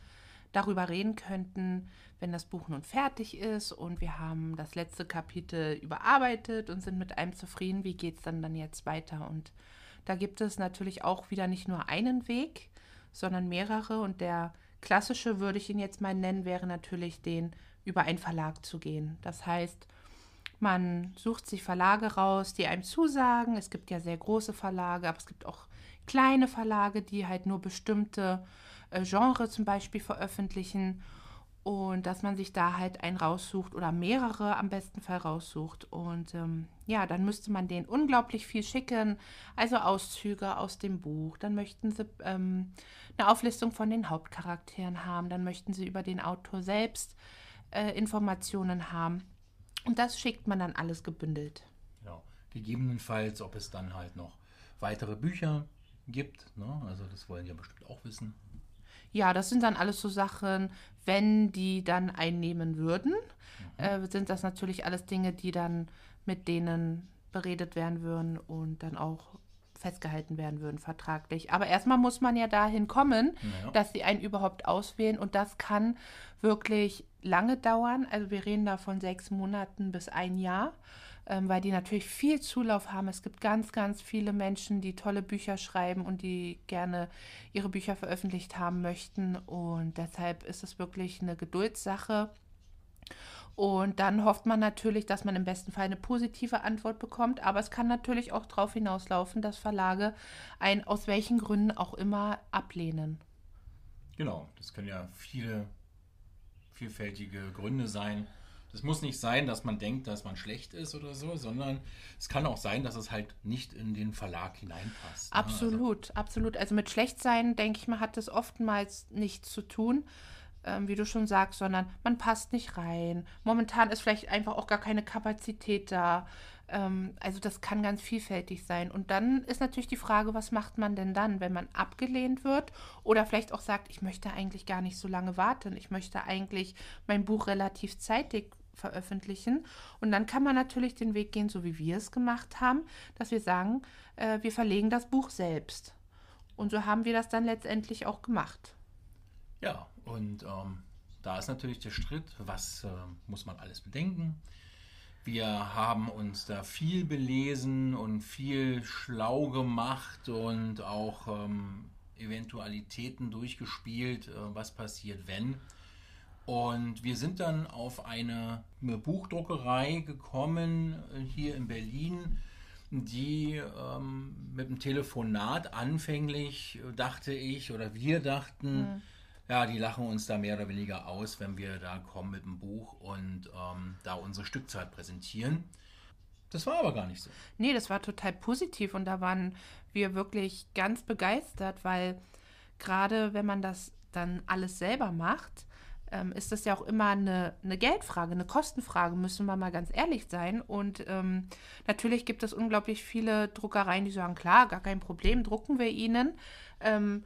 darüber reden könnten, wenn das Buch nun fertig ist und wir haben das letzte Kapitel überarbeitet und sind mit einem zufrieden, wie geht es dann dann jetzt weiter? Und da gibt es natürlich auch wieder nicht nur einen Weg, sondern mehrere und der klassische, würde ich ihn jetzt mal nennen, wäre natürlich den über einen Verlag zu gehen. Das heißt, man sucht sich Verlage raus, die einem zusagen. Es gibt ja sehr große Verlage, aber es gibt auch kleine Verlage, die halt nur bestimmte äh, Genre zum Beispiel veröffentlichen. Und dass man sich da halt einen raussucht oder mehrere am besten Fall raussucht. Und ähm, ja, dann müsste man denen unglaublich viel schicken, also Auszüge aus dem Buch. Dann möchten sie ähm, eine Auflistung von den Hauptcharakteren haben. Dann möchten sie über den Autor selbst äh, Informationen haben. Und das schickt man dann alles gebündelt. Genau. Gegebenenfalls, ob es dann halt noch weitere Bücher gibt. Ne? Also das wollen ja bestimmt auch wissen. Ja, das sind dann alles so Sachen, wenn die dann einnehmen würden, mhm. äh, sind das natürlich alles Dinge, die dann mit denen beredet werden würden und dann auch festgehalten werden würden vertraglich. Aber erstmal muss man ja dahin kommen, ja. dass sie einen überhaupt auswählen und das kann wirklich lange dauern. Also wir reden da von sechs Monaten bis ein Jahr, ähm, weil die natürlich viel Zulauf haben. Es gibt ganz, ganz viele Menschen, die tolle Bücher schreiben und die gerne ihre Bücher veröffentlicht haben möchten und deshalb ist es wirklich eine Geduldssache. Und dann hofft man natürlich, dass man im besten Fall eine positive Antwort bekommt. Aber es kann natürlich auch darauf hinauslaufen, dass Verlage ein aus welchen Gründen auch immer ablehnen. Genau, das können ja viele vielfältige Gründe sein. Es muss nicht sein, dass man denkt, dass man schlecht ist oder so, sondern es kann auch sein, dass es halt nicht in den Verlag hineinpasst. Absolut, ne? also, absolut. Also mit Schlechtsein, denke ich mal, hat das oftmals nichts zu tun ähm, wie du schon sagst, sondern man passt nicht rein. Momentan ist vielleicht einfach auch gar keine Kapazität da. Ähm, also das kann ganz vielfältig sein. Und dann ist natürlich die Frage, was macht man denn dann, wenn man abgelehnt wird oder vielleicht auch sagt, ich möchte eigentlich gar nicht so lange warten. Ich möchte eigentlich mein Buch relativ zeitig veröffentlichen. Und dann kann man natürlich den Weg gehen, so wie wir es gemacht haben, dass wir sagen, äh, wir verlegen das Buch selbst. Und so haben wir das dann letztendlich auch gemacht. Ja, und ähm, da ist natürlich der Schritt, was äh, muss man alles bedenken. Wir haben uns da viel belesen und viel schlau gemacht und auch ähm, Eventualitäten durchgespielt, äh, was passiert, wenn. Und wir sind dann auf eine, eine Buchdruckerei gekommen äh, hier in Berlin, die ähm, mit dem Telefonat anfänglich äh, dachte ich oder wir dachten, mhm ja, die lachen uns da mehr oder weniger aus, wenn wir da kommen mit dem Buch und ähm, da unsere Stückzahl präsentieren. Das war aber gar nicht so. Nee, das war total positiv und da waren wir wirklich ganz begeistert, weil gerade wenn man das dann alles selber macht, ähm, ist das ja auch immer eine, eine, Geldfrage, eine Kostenfrage, müssen wir mal ganz ehrlich sein. Und ähm, natürlich gibt es unglaublich viele Druckereien, die sagen, klar, gar kein Problem, drucken wir ihnen. Ähm,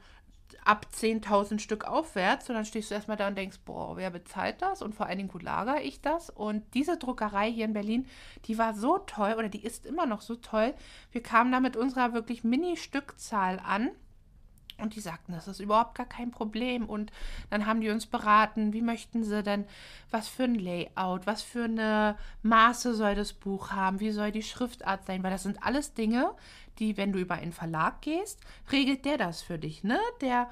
ab 10.000 Stück aufwärts und dann stehst du erstmal da und denkst, boah, wer bezahlt das und vor allen Dingen, wo lagere ich das? Und diese Druckerei hier in Berlin, die war so toll oder die ist immer noch so toll. Wir kamen da mit unserer wirklich Mini-Stückzahl an. Und die sagten, das ist überhaupt gar kein Problem. Und dann haben die uns beraten, wie möchten sie denn, was für ein Layout, was für eine Maße soll das Buch haben, wie soll die Schriftart sein, weil das sind alles Dinge, die, wenn du über einen Verlag gehst, regelt der das für dich, ne? Der,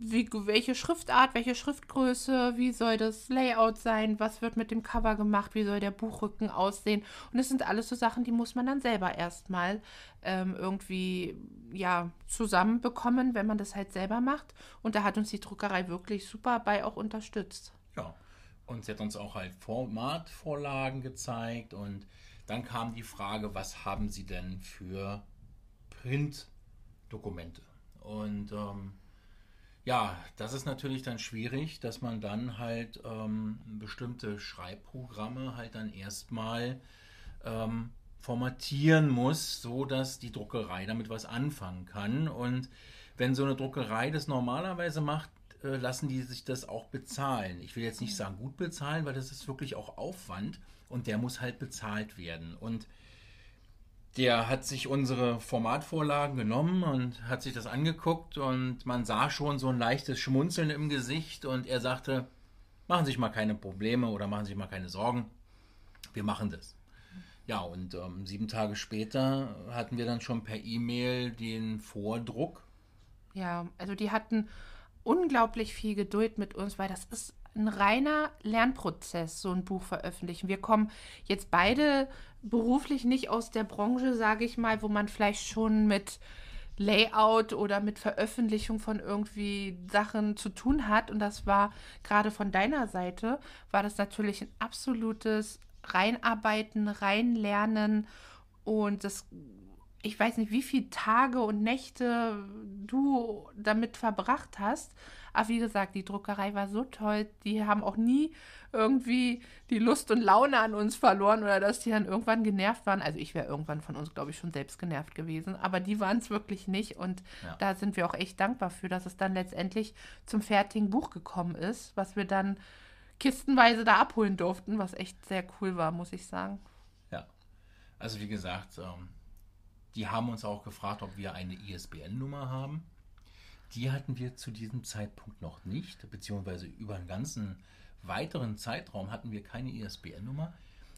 wie, welche Schriftart, welche Schriftgröße, wie soll das Layout sein, was wird mit dem Cover gemacht, wie soll der Buchrücken aussehen. Und das sind alles so Sachen, die muss man dann selber erstmal ähm, irgendwie ja, zusammenbekommen, wenn man das halt selber macht. Und da hat uns die Druckerei wirklich super bei auch unterstützt. Ja, und sie hat uns auch halt Formatvorlagen gezeigt und dann kam die Frage, was haben sie denn für Printdokumente. Und ähm, ja, das ist natürlich dann schwierig, dass man dann halt ähm, bestimmte Schreibprogramme halt dann erstmal ähm, formatieren muss, so dass die Druckerei damit was anfangen kann. Und wenn so eine Druckerei das normalerweise macht, äh, lassen die sich das auch bezahlen. Ich will jetzt nicht sagen gut bezahlen, weil das ist wirklich auch Aufwand und der muss halt bezahlt werden. Und der hat sich unsere Formatvorlagen genommen und hat sich das angeguckt und man sah schon so ein leichtes Schmunzeln im Gesicht und er sagte, machen Sie sich mal keine Probleme oder machen Sie sich mal keine Sorgen, wir machen das. Ja, und ähm, sieben Tage später hatten wir dann schon per E-Mail den Vordruck. Ja, also die hatten unglaublich viel Geduld mit uns, weil das ist ein reiner Lernprozess, so ein Buch veröffentlichen. Wir kommen jetzt beide beruflich nicht aus der Branche, sage ich mal, wo man vielleicht schon mit Layout oder mit Veröffentlichung von irgendwie Sachen zu tun hat. Und das war gerade von deiner Seite, war das natürlich ein absolutes Reinarbeiten, Reinlernen und das ich weiß nicht, wie viele Tage und Nächte du damit verbracht hast. Aber wie gesagt, die Druckerei war so toll. Die haben auch nie irgendwie die Lust und Laune an uns verloren oder dass die dann irgendwann genervt waren. Also ich wäre irgendwann von uns, glaube ich, schon selbst genervt gewesen. Aber die waren es wirklich nicht. Und ja. da sind wir auch echt dankbar für, dass es dann letztendlich zum fertigen Buch gekommen ist, was wir dann kistenweise da abholen durften, was echt sehr cool war, muss ich sagen. Ja, also wie gesagt, ähm, die haben uns auch gefragt, ob wir eine ISBN-Nummer haben. Die hatten wir zu diesem Zeitpunkt noch nicht, beziehungsweise über einen ganzen weiteren Zeitraum hatten wir keine ISBN-Nummer,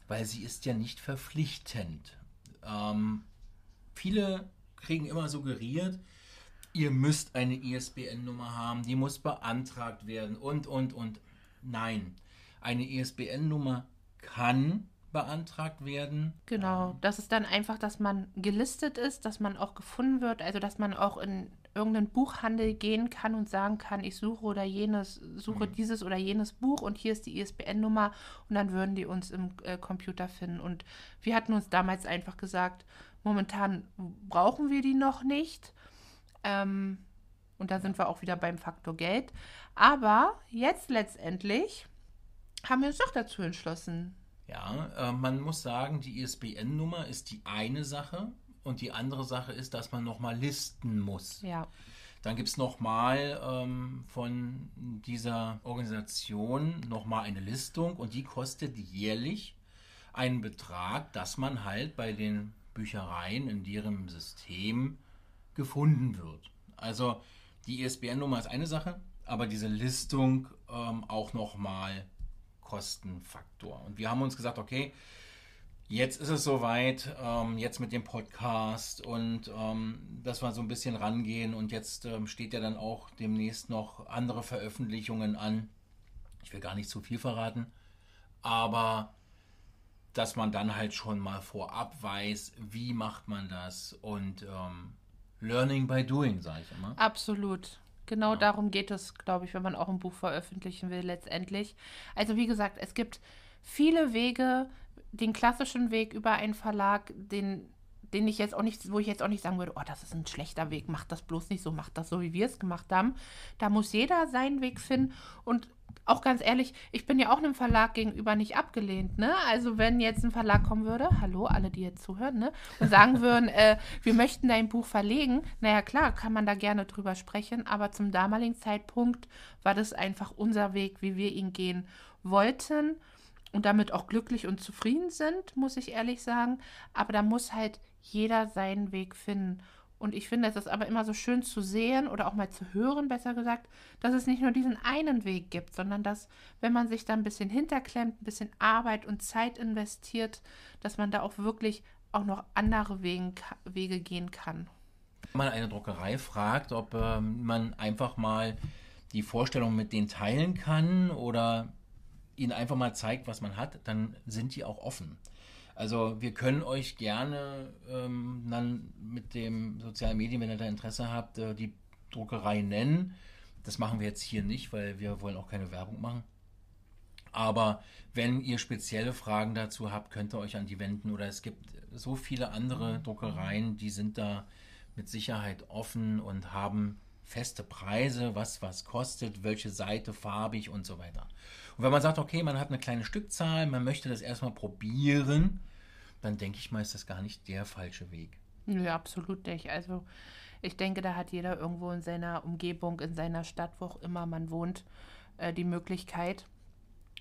weil sie ist ja nicht verpflichtend. Ähm, viele kriegen immer suggeriert, ihr müsst eine ISBN-Nummer haben, die muss beantragt werden und, und, und. Nein, eine ISBN-Nummer kann beantragt werden. Genau, das ist dann einfach, dass man gelistet ist, dass man auch gefunden wird, also dass man auch in irgendeinen Buchhandel gehen kann und sagen kann, ich suche oder jenes, suche mhm. dieses oder jenes Buch und hier ist die ISBN-Nummer und dann würden die uns im äh, Computer finden. Und wir hatten uns damals einfach gesagt, momentan brauchen wir die noch nicht. Ähm, und da sind wir auch wieder beim Faktor Geld. Aber jetzt letztendlich haben wir uns doch dazu entschlossen, ja, äh, man muss sagen, die ISBN-Nummer ist die eine Sache und die andere Sache ist, dass man nochmal listen muss. Ja. Dann gibt es nochmal ähm, von dieser Organisation nochmal eine Listung und die kostet jährlich einen Betrag, dass man halt bei den Büchereien in deren System gefunden wird. Also die ISBN-Nummer ist eine Sache, aber diese Listung ähm, auch nochmal Kostenfaktor. Und wir haben uns gesagt, okay, jetzt ist es soweit, ähm, jetzt mit dem Podcast und ähm, dass wir so ein bisschen rangehen und jetzt ähm, steht ja dann auch demnächst noch andere Veröffentlichungen an. Ich will gar nicht zu viel verraten, aber dass man dann halt schon mal vorab weiß, wie macht man das und ähm, Learning by Doing, sage ich immer. Absolut. Genau ja. darum geht es, glaube ich, wenn man auch ein Buch veröffentlichen will, letztendlich. Also, wie gesagt, es gibt viele Wege, den klassischen Weg über einen Verlag, den, den ich jetzt auch nicht, wo ich jetzt auch nicht sagen würde, oh, das ist ein schlechter Weg, mach das bloß nicht so, mach das so, wie wir es gemacht haben. Da muss jeder seinen Weg finden und auch ganz ehrlich, ich bin ja auch einem Verlag gegenüber nicht abgelehnt, ne? Also wenn jetzt ein Verlag kommen würde, hallo, alle, die jetzt zuhören, ne? Und sagen würden, äh, wir möchten dein Buch verlegen, naja klar, kann man da gerne drüber sprechen, aber zum damaligen Zeitpunkt war das einfach unser Weg, wie wir ihn gehen wollten und damit auch glücklich und zufrieden sind, muss ich ehrlich sagen. Aber da muss halt jeder seinen Weg finden. Und ich finde, es ist aber immer so schön zu sehen oder auch mal zu hören, besser gesagt, dass es nicht nur diesen einen Weg gibt, sondern dass, wenn man sich da ein bisschen hinterklemmt, ein bisschen Arbeit und Zeit investiert, dass man da auch wirklich auch noch andere Wegen, Wege gehen kann. Wenn man eine Druckerei fragt, ob äh, man einfach mal die Vorstellung mit denen teilen kann oder ihnen einfach mal zeigt, was man hat, dann sind die auch offen. Also wir können euch gerne ähm, dann mit dem sozialen Medien, wenn ihr da Interesse habt, äh, die Druckerei nennen. Das machen wir jetzt hier nicht, weil wir wollen auch keine Werbung machen. Aber wenn ihr spezielle Fragen dazu habt, könnt ihr euch an die wenden. Oder es gibt so viele andere Druckereien, die sind da mit Sicherheit offen und haben feste Preise, was was kostet, welche Seite farbig und so weiter. Und wenn man sagt, okay, man hat eine kleine Stückzahl, man möchte das erstmal probieren, dann denke ich mal, ist das gar nicht der falsche Weg. Ja, absolut nicht. Also ich denke, da hat jeder irgendwo in seiner Umgebung, in seiner Stadt, wo auch immer man wohnt, äh, die Möglichkeit.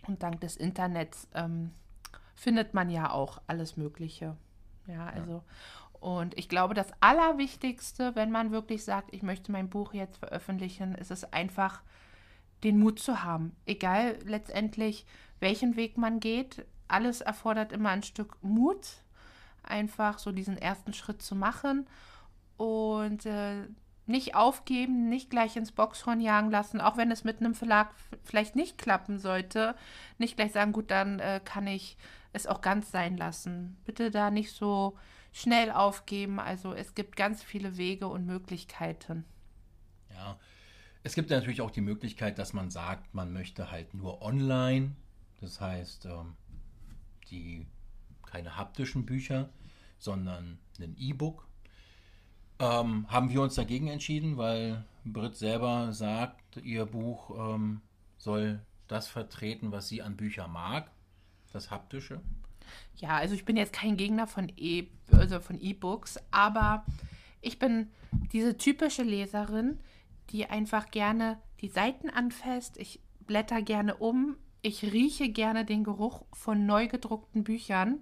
Und dank des Internets ähm, findet man ja auch alles Mögliche. Ja, also. Ja. Und ich glaube, das Allerwichtigste, wenn man wirklich sagt, ich möchte mein Buch jetzt veröffentlichen, ist es einfach, den Mut zu haben. Egal letztendlich, welchen Weg man geht. Alles erfordert immer ein Stück Mut, einfach so diesen ersten Schritt zu machen und äh, nicht aufgeben, nicht gleich ins Boxhorn jagen lassen, auch wenn es mit einem Verlag vielleicht nicht klappen sollte. Nicht gleich sagen, gut, dann äh, kann ich es auch ganz sein lassen. Bitte da nicht so schnell aufgeben. Also es gibt ganz viele Wege und Möglichkeiten. Ja, es gibt natürlich auch die Möglichkeit, dass man sagt, man möchte halt nur online. Das heißt, ähm, die keine haptischen Bücher, sondern ein E-Book. Ähm, haben wir uns dagegen entschieden, weil Britt selber sagt, ihr Buch ähm, soll das vertreten, was sie an Büchern mag, das Haptische. Ja, also ich bin jetzt kein Gegner von E, also von E-Books, aber ich bin diese typische Leserin, die einfach gerne die Seiten anfasst. Ich blätter gerne um. Ich rieche gerne den Geruch von neu gedruckten Büchern.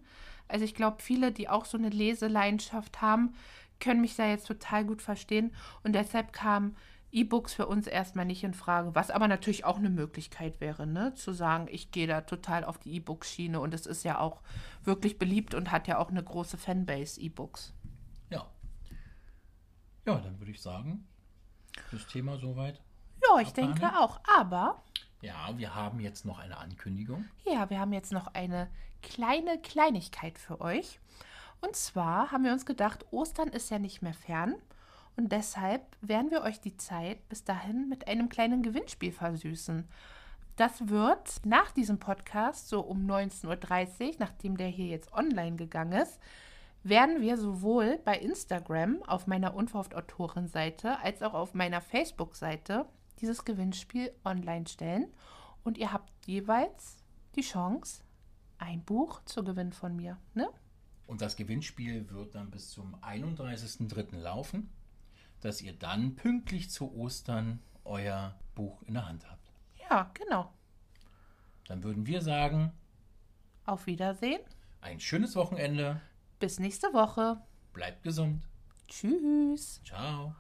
Also ich glaube, viele, die auch so eine Leseleidenschaft haben, können mich da jetzt total gut verstehen. Und deshalb kam E-Books für uns erstmal nicht in Frage, was aber natürlich auch eine Möglichkeit wäre, ne? zu sagen, ich gehe da total auf die E-Books-Schiene und es ist ja auch wirklich beliebt und hat ja auch eine große Fanbase, E-Books. Ja. Ja, dann würde ich sagen, das Thema soweit. Ja, ich denke auch. Aber. Ja, wir haben jetzt noch eine Ankündigung. Ja, wir haben jetzt noch eine kleine Kleinigkeit für euch. Und zwar haben wir uns gedacht, Ostern ist ja nicht mehr fern. Und deshalb werden wir euch die Zeit bis dahin mit einem kleinen Gewinnspiel versüßen. Das wird nach diesem Podcast, so um 19.30 Uhr, nachdem der hier jetzt online gegangen ist, werden wir sowohl bei Instagram auf meiner Unverhofft-Autorin-Seite als auch auf meiner Facebook-Seite dieses Gewinnspiel online stellen. Und ihr habt jeweils die Chance, ein Buch zu gewinnen von mir. Ne? Und das Gewinnspiel wird dann bis zum 31.03. laufen dass ihr dann pünktlich zu Ostern euer Buch in der Hand habt. Ja, genau. Dann würden wir sagen, auf Wiedersehen. Ein schönes Wochenende. Bis nächste Woche. Bleibt gesund. Tschüss. Ciao.